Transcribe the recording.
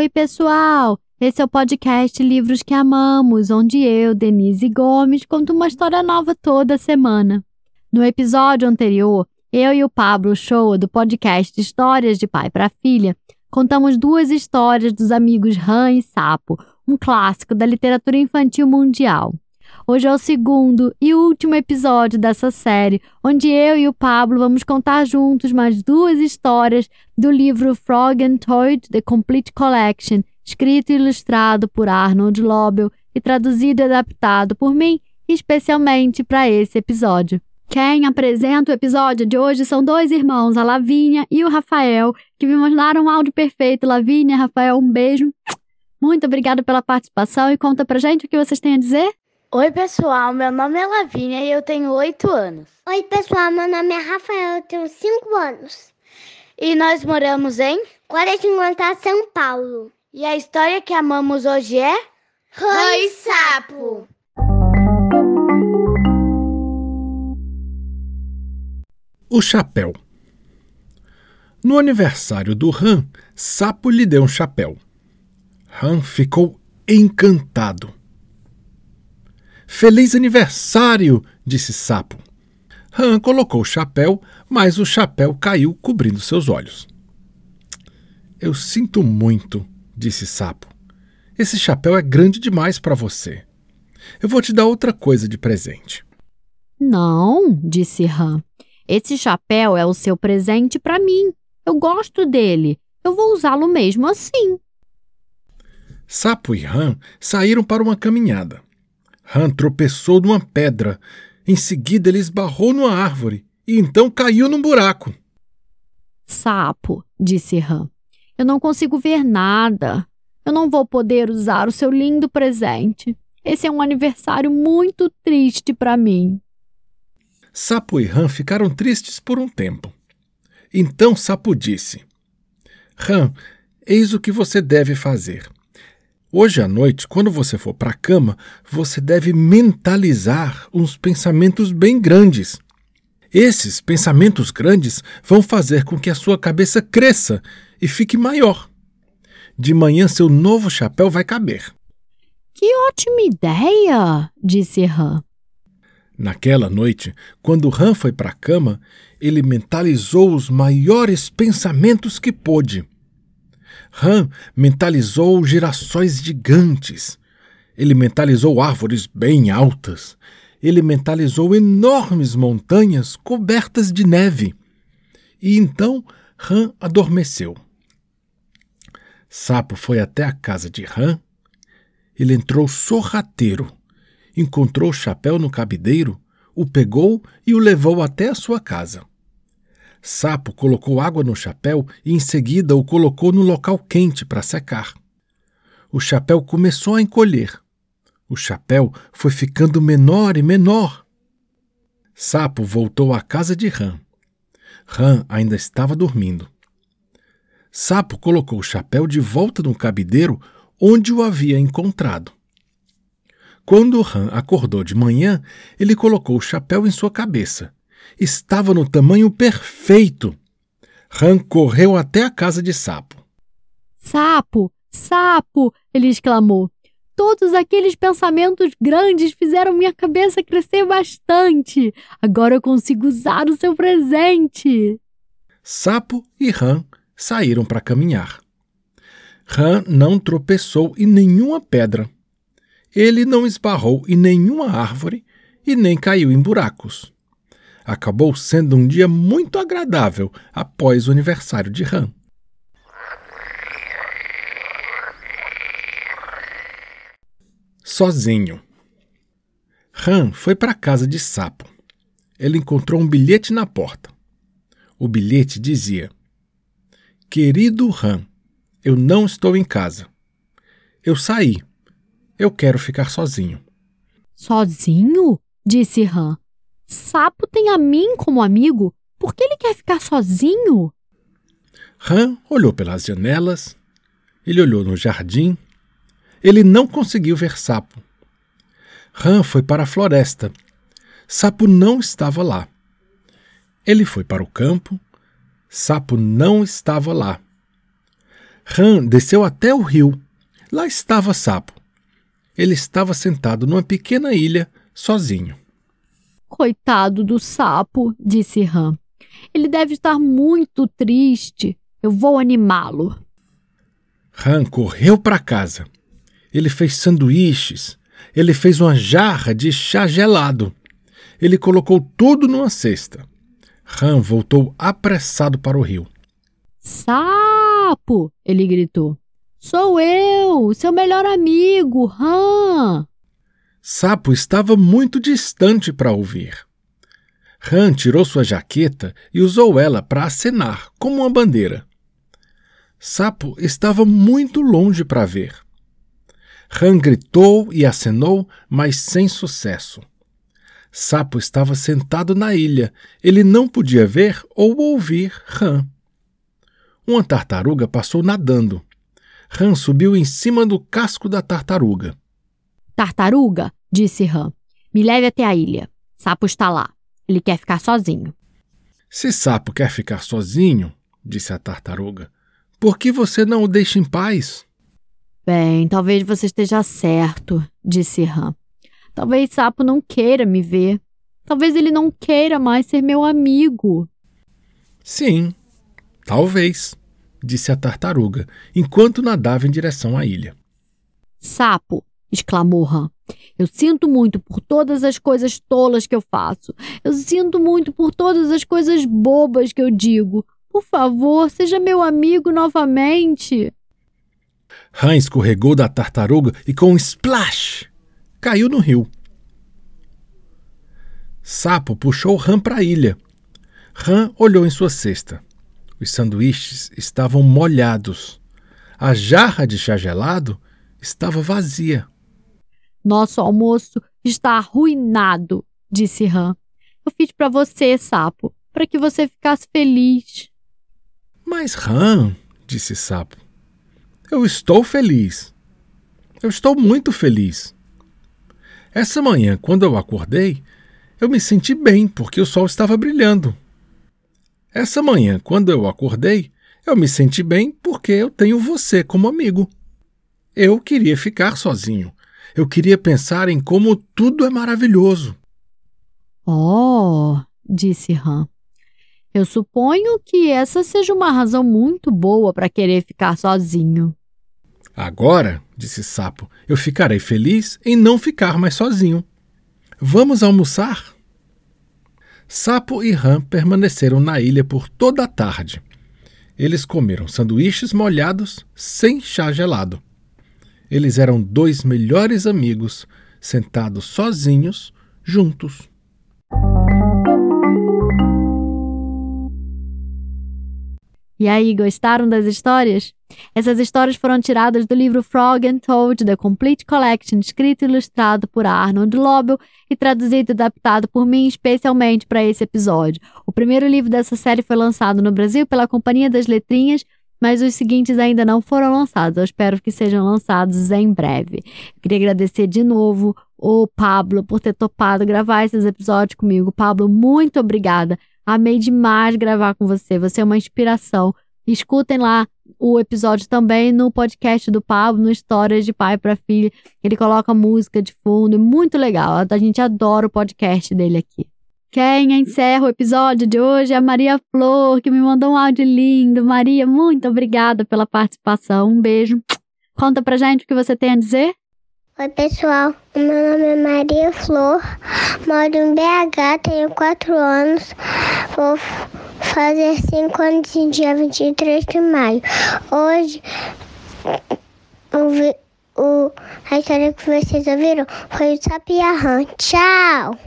Oi, pessoal! Esse é o podcast Livros que Amamos, onde eu, Denise Gomes, conto uma história nova toda semana. No episódio anterior, eu e o Pablo Show, do podcast Histórias de Pai para Filha, contamos duas histórias dos amigos Ran e Sapo, um clássico da literatura infantil mundial. Hoje é o segundo e último episódio dessa série, onde eu e o Pablo vamos contar juntos mais duas histórias do livro Frog and Toad The Complete Collection, escrito e ilustrado por Arnold Lobel e traduzido e adaptado por mim especialmente para esse episódio. Quem apresenta o episódio de hoje são dois irmãos, a Lavínia e o Rafael, que me mandaram um áudio perfeito. Lavínia, Rafael, um beijo. Muito obrigada pela participação e conta pra gente o que vocês têm a dizer. Oi, pessoal, meu nome é Lavínia e eu tenho 8 anos. Oi, pessoal, meu nome é Rafael, eu tenho 5 anos. E nós moramos em Guaratinguetá, São Paulo. E a história que amamos hoje é Rãe Sapo. O chapéu. No aniversário do Ram, Sapo lhe deu um chapéu. Ram ficou encantado. Feliz aniversário! disse Sapo. Ram colocou o chapéu, mas o chapéu caiu cobrindo seus olhos. Eu sinto muito, disse Sapo. Esse chapéu é grande demais para você. Eu vou te dar outra coisa de presente. Não, disse Ram. Esse chapéu é o seu presente para mim. Eu gosto dele. Eu vou usá-lo mesmo assim. Sapo e Ram saíram para uma caminhada. Ram tropeçou numa pedra. Em seguida, ele esbarrou numa árvore e então caiu num buraco. Sapo, disse Ram, eu não consigo ver nada. Eu não vou poder usar o seu lindo presente. Esse é um aniversário muito triste para mim. Sapo e Ram ficaram tristes por um tempo. Então Sapo disse: Ram, eis o que você deve fazer. Hoje à noite, quando você for para a cama, você deve mentalizar uns pensamentos bem grandes. Esses pensamentos grandes vão fazer com que a sua cabeça cresça e fique maior. De manhã, seu novo chapéu vai caber. Que ótima ideia! disse Ram. Naquela noite, quando Ram foi para a cama, ele mentalizou os maiores pensamentos que pôde. Ram mentalizou girassóis gigantes. Ele mentalizou árvores bem altas. Ele mentalizou enormes montanhas cobertas de neve. E então Ram adormeceu. Sapo foi até a casa de Ram. Ele entrou sorrateiro encontrou o chapéu no cabideiro, o pegou e o levou até a sua casa. Sapo colocou água no chapéu e em seguida o colocou no local quente para secar. O chapéu começou a encolher. O chapéu foi ficando menor e menor. Sapo voltou à casa de Ram. Ram ainda estava dormindo. Sapo colocou o chapéu de volta no cabideiro onde o havia encontrado. Quando Han acordou de manhã, ele colocou o chapéu em sua cabeça. Estava no tamanho perfeito. Han correu até a casa de Sapo. Sapo, sapo! ele exclamou. Todos aqueles pensamentos grandes fizeram minha cabeça crescer bastante. Agora eu consigo usar o seu presente. Sapo e Han saíram para caminhar. Han não tropeçou em nenhuma pedra ele não esbarrou em nenhuma árvore e nem caiu em buracos. Acabou sendo um dia muito agradável após o aniversário de Ram. Sozinho. Ram foi para a casa de Sapo. Ele encontrou um bilhete na porta. O bilhete dizia: Querido Ram, eu não estou em casa. Eu saí eu quero ficar sozinho. Sozinho? disse Ram. Sapo tem a mim como amigo. Por que ele quer ficar sozinho? Ram olhou pelas janelas. Ele olhou no jardim. Ele não conseguiu ver Sapo. Ram foi para a floresta. Sapo não estava lá. Ele foi para o campo. Sapo não estava lá. Han desceu até o rio. Lá estava Sapo. Ele estava sentado numa pequena ilha, sozinho. Coitado do sapo, disse Han. Ele deve estar muito triste. Eu vou animá-lo. Han correu para casa. Ele fez sanduíches. Ele fez uma jarra de chá gelado. Ele colocou tudo numa cesta. Han voltou apressado para o rio. Sapo! ele gritou. Sou eu, seu melhor amigo, Han! Sapo estava muito distante para ouvir. Han tirou sua jaqueta e usou ela para acenar, como uma bandeira. Sapo estava muito longe para ver. Han gritou e acenou, mas sem sucesso. Sapo estava sentado na ilha. Ele não podia ver ou ouvir Han. Uma tartaruga passou nadando. Han subiu em cima do casco da tartaruga. Tartaruga, disse Han, me leve até a ilha. Sapo está lá. Ele quer ficar sozinho. Se Sapo quer ficar sozinho, disse a tartaruga, por que você não o deixa em paz? Bem, talvez você esteja certo, disse Han. Talvez Sapo não queira me ver. Talvez ele não queira mais ser meu amigo. Sim, talvez, disse a tartaruga, enquanto nadava em direção à ilha. Sapo, exclamou Han. Eu sinto muito por todas as coisas tolas que eu faço. Eu sinto muito por todas as coisas bobas que eu digo. Por favor, seja meu amigo novamente. Han escorregou da tartaruga e, com um splash, caiu no rio. Sapo puxou Han para a ilha. Han olhou em sua cesta. Os sanduíches estavam molhados. A jarra de chá gelado estava vazia. Nosso almoço está arruinado, disse Han. Eu fiz para você, sapo, para que você ficasse feliz. Mas, Han, disse Sapo, eu estou feliz. Eu estou muito feliz. Essa manhã, quando eu acordei, eu me senti bem porque o sol estava brilhando. Essa manhã, quando eu acordei, eu me senti bem porque eu tenho você como amigo. Eu queria ficar sozinho. Eu queria pensar em como tudo é maravilhoso. Oh, disse Han. Eu suponho que essa seja uma razão muito boa para querer ficar sozinho. Agora, disse Sapo, eu ficarei feliz em não ficar mais sozinho. Vamos almoçar? Sapo e Ram permaneceram na ilha por toda a tarde. Eles comeram sanduíches molhados sem chá gelado. Eles eram dois melhores amigos, sentados sozinhos, juntos. E aí, gostaram das histórias? Essas histórias foram tiradas do livro Frog and Toad, The Complete Collection, escrito e ilustrado por Arnold Lobel e traduzido e adaptado por mim especialmente para esse episódio. O primeiro livro dessa série foi lançado no Brasil pela Companhia das Letrinhas, mas os seguintes ainda não foram lançados. Eu espero que sejam lançados em breve. Queria agradecer de novo o Pablo por ter topado gravar esses episódios comigo. Pablo, muito obrigada. Amei demais gravar com você. Você é uma inspiração. Escutem lá o episódio também no podcast do Pablo, no Histórias de Pai para Filha. Ele coloca música de fundo, é muito legal. A gente adora o podcast dele aqui. Quem encerra o episódio de hoje é a Maria Flor, que me mandou um áudio lindo. Maria, muito obrigada pela participação. Um beijo. Conta pra gente o que você tem a dizer. Oi, pessoal. Meu nome é Maria Flor, moro em BH, tenho 4 anos. Vou fazer 5 anos em dia 23 de maio. Hoje, o, o, a história que vocês ouviram foi o Sapiahã. Tchau!